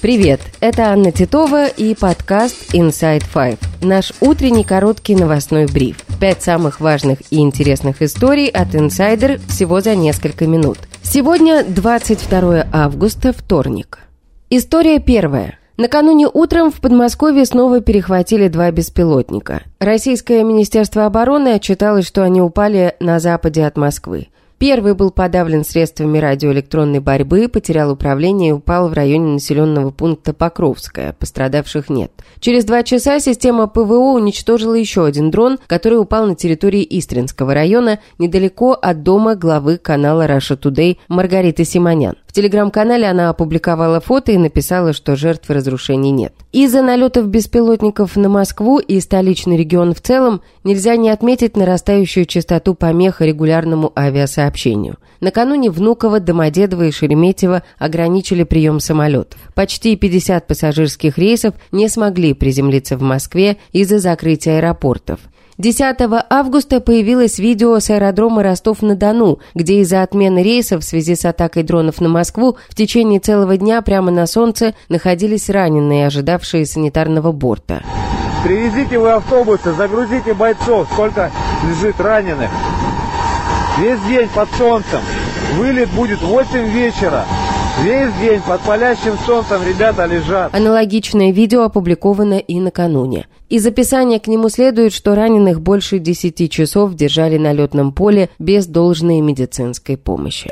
Привет, это Анна Титова и подкаст Inside Five. Наш утренний короткий новостной бриф. Пять самых важных и интересных историй от Insider всего за несколько минут. Сегодня 22 августа, вторник. История первая. Накануне утром в Подмосковье снова перехватили два беспилотника. Российское Министерство обороны отчиталось, что они упали на западе от Москвы. Первый был подавлен средствами радиоэлектронной борьбы, потерял управление и упал в районе населенного пункта Покровская. Пострадавших нет. Через два часа система ПВО уничтожила еще один дрон, который упал на территории Истринского района, недалеко от дома главы канала Russia Today Маргариты Симонян. Телеграм-канале она опубликовала фото и написала, что жертв разрушений нет. Из-за налетов беспилотников на Москву и столичный регион в целом нельзя не отметить нарастающую частоту помех регулярному авиасообщению. Накануне Внуково, Домодедово и Шереметьево ограничили прием самолетов. Почти 50 пассажирских рейсов не смогли приземлиться в Москве из-за закрытия аэропортов. 10 августа появилось видео с аэродрома Ростов-на-Дону, где из-за отмены рейса в связи с атакой дронов на Москву в течение целого дня прямо на солнце находились раненые, ожидавшие санитарного борта. Привезите вы автобусы, загрузите бойцов, сколько лежит раненых. Весь день под солнцем. Вылет будет в 8 вечера. Весь день под палящим солнцем ребята лежат. Аналогичное видео опубликовано и накануне. Из описания к нему следует, что раненых больше 10 часов держали на летном поле без должной медицинской помощи.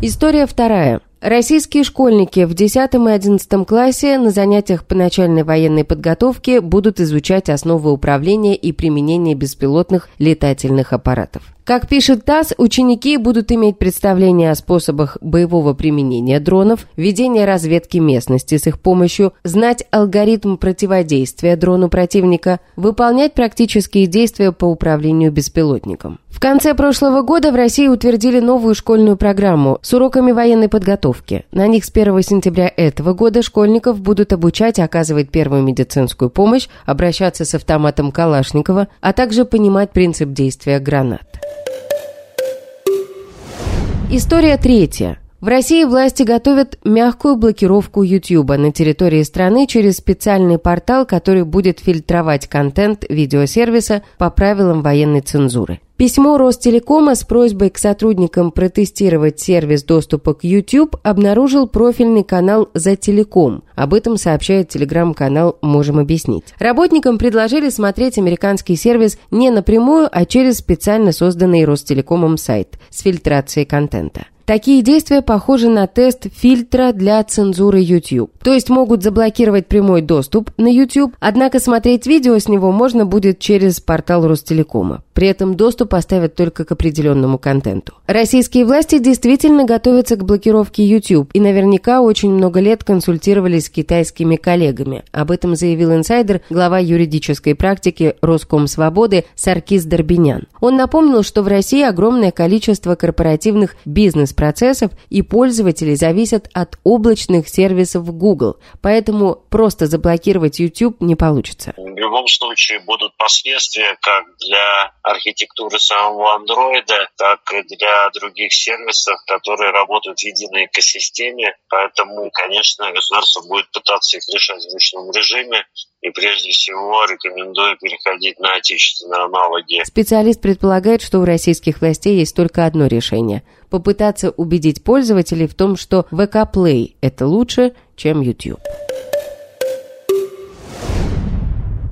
История вторая. Российские школьники в 10 и 11 классе на занятиях по начальной военной подготовке будут изучать основы управления и применения беспилотных летательных аппаратов. Как пишет ТАСС, ученики будут иметь представление о способах боевого применения дронов, ведения разведки местности с их помощью, знать алгоритм противодействия дрону противника, выполнять практические действия по управлению беспилотником. В конце прошлого года в России утвердили новую школьную программу с уроками военной подготовки. На них с 1 сентября этого года школьников будут обучать оказывать первую медицинскую помощь, обращаться с автоматом Калашникова, а также понимать принцип действия гранат. История третья. В России власти готовят мягкую блокировку YouTube на территории страны через специальный портал, который будет фильтровать контент видеосервиса по правилам военной цензуры. Письмо Ростелекома с просьбой к сотрудникам протестировать сервис доступа к YouTube обнаружил профильный канал «За Телеком». Об этом сообщает телеграм-канал «Можем объяснить». Работникам предложили смотреть американский сервис не напрямую, а через специально созданный Ростелекомом сайт с фильтрацией контента. Такие действия похожи на тест фильтра для цензуры YouTube. То есть могут заблокировать прямой доступ на YouTube, однако смотреть видео с него можно будет через портал Ростелекома. При этом доступ оставят только к определенному контенту. Российские власти действительно готовятся к блокировке YouTube и наверняка очень много лет консультировались с китайскими коллегами. Об этом заявил инсайдер, глава юридической практики Роскомсвободы Саркис Дорбинян. Он напомнил, что в России огромное количество корпоративных бизнес-процессов и пользователей зависят от облачных сервисов Google, поэтому просто заблокировать YouTube не получится. В любом случае будут последствия как для архитектуры самого андроида, так и для других сервисов, которые работают в единой экосистеме. Поэтому, конечно, государство будет пытаться их решать в ручном режиме. И прежде всего рекомендую переходить на отечественные аналоги. Специалист предполагает, что у российских властей есть только одно решение – попытаться убедить пользователей в том, что VK Play – это лучше, чем YouTube.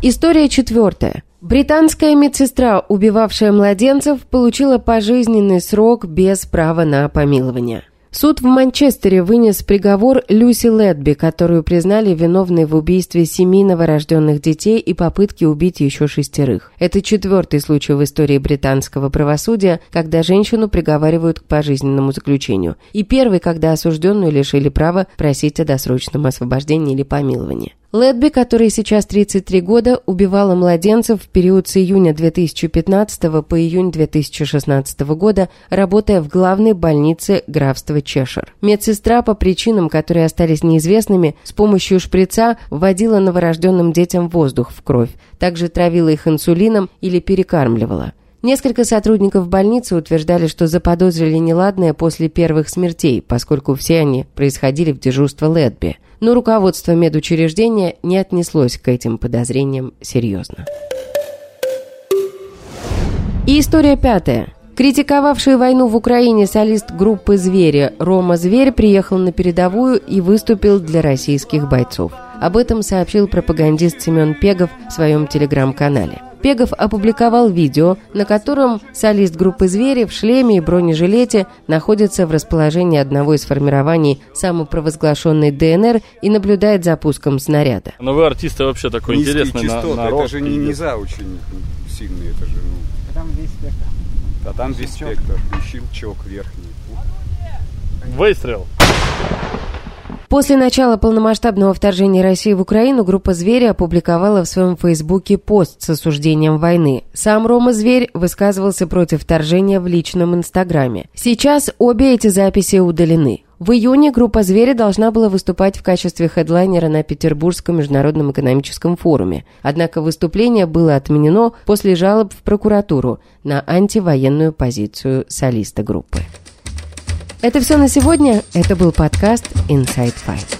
История четвертая. Британская медсестра, убивавшая младенцев, получила пожизненный срок без права на помилование. Суд в Манчестере вынес приговор Люси Ледби, которую признали виновной в убийстве семи новорожденных детей и попытке убить еще шестерых. Это четвертый случай в истории британского правосудия, когда женщину приговаривают к пожизненному заключению, и первый, когда осужденную лишили права просить о досрочном освобождении или помиловании. Ледби, которой сейчас 33 года, убивала младенцев в период с июня 2015 по июнь 2016 года, работая в главной больнице графства Чешир. Медсестра по причинам, которые остались неизвестными, с помощью шприца вводила новорожденным детям воздух в кровь, также травила их инсулином или перекармливала. Несколько сотрудников больницы утверждали, что заподозрили неладное после первых смертей, поскольку все они происходили в дежурство Ледби. Но руководство медучреждения не отнеслось к этим подозрениям серьезно. И история пятая. Критиковавший войну в Украине солист группы «Звери» Рома Зверь приехал на передовую и выступил для российских бойцов. Об этом сообщил пропагандист Семен Пегов в своем телеграм-канале. Пегов опубликовал видео, на котором солист группы «Звери» в шлеме и бронежилете находится в расположении одного из формирований самопровозглашенной ДНР и наблюдает за пуском снаряда. Но вы артисты вообще такой Низкие интересный частоты, на, народ. это же не низа очень сильные, это же, ну, Там весь спектр. а там весь спектр, и щелчок верхний. Выстрел. После начала полномасштабного вторжения России в Украину группа «Звери» опубликовала в своем фейсбуке пост с осуждением войны. Сам Рома Зверь высказывался против вторжения в личном инстаграме. Сейчас обе эти записи удалены. В июне группа «Звери» должна была выступать в качестве хедлайнера на Петербургском международном экономическом форуме. Однако выступление было отменено после жалоб в прокуратуру на антивоенную позицию солиста группы. Это все на сегодня. Это был подкаст Inside Fight.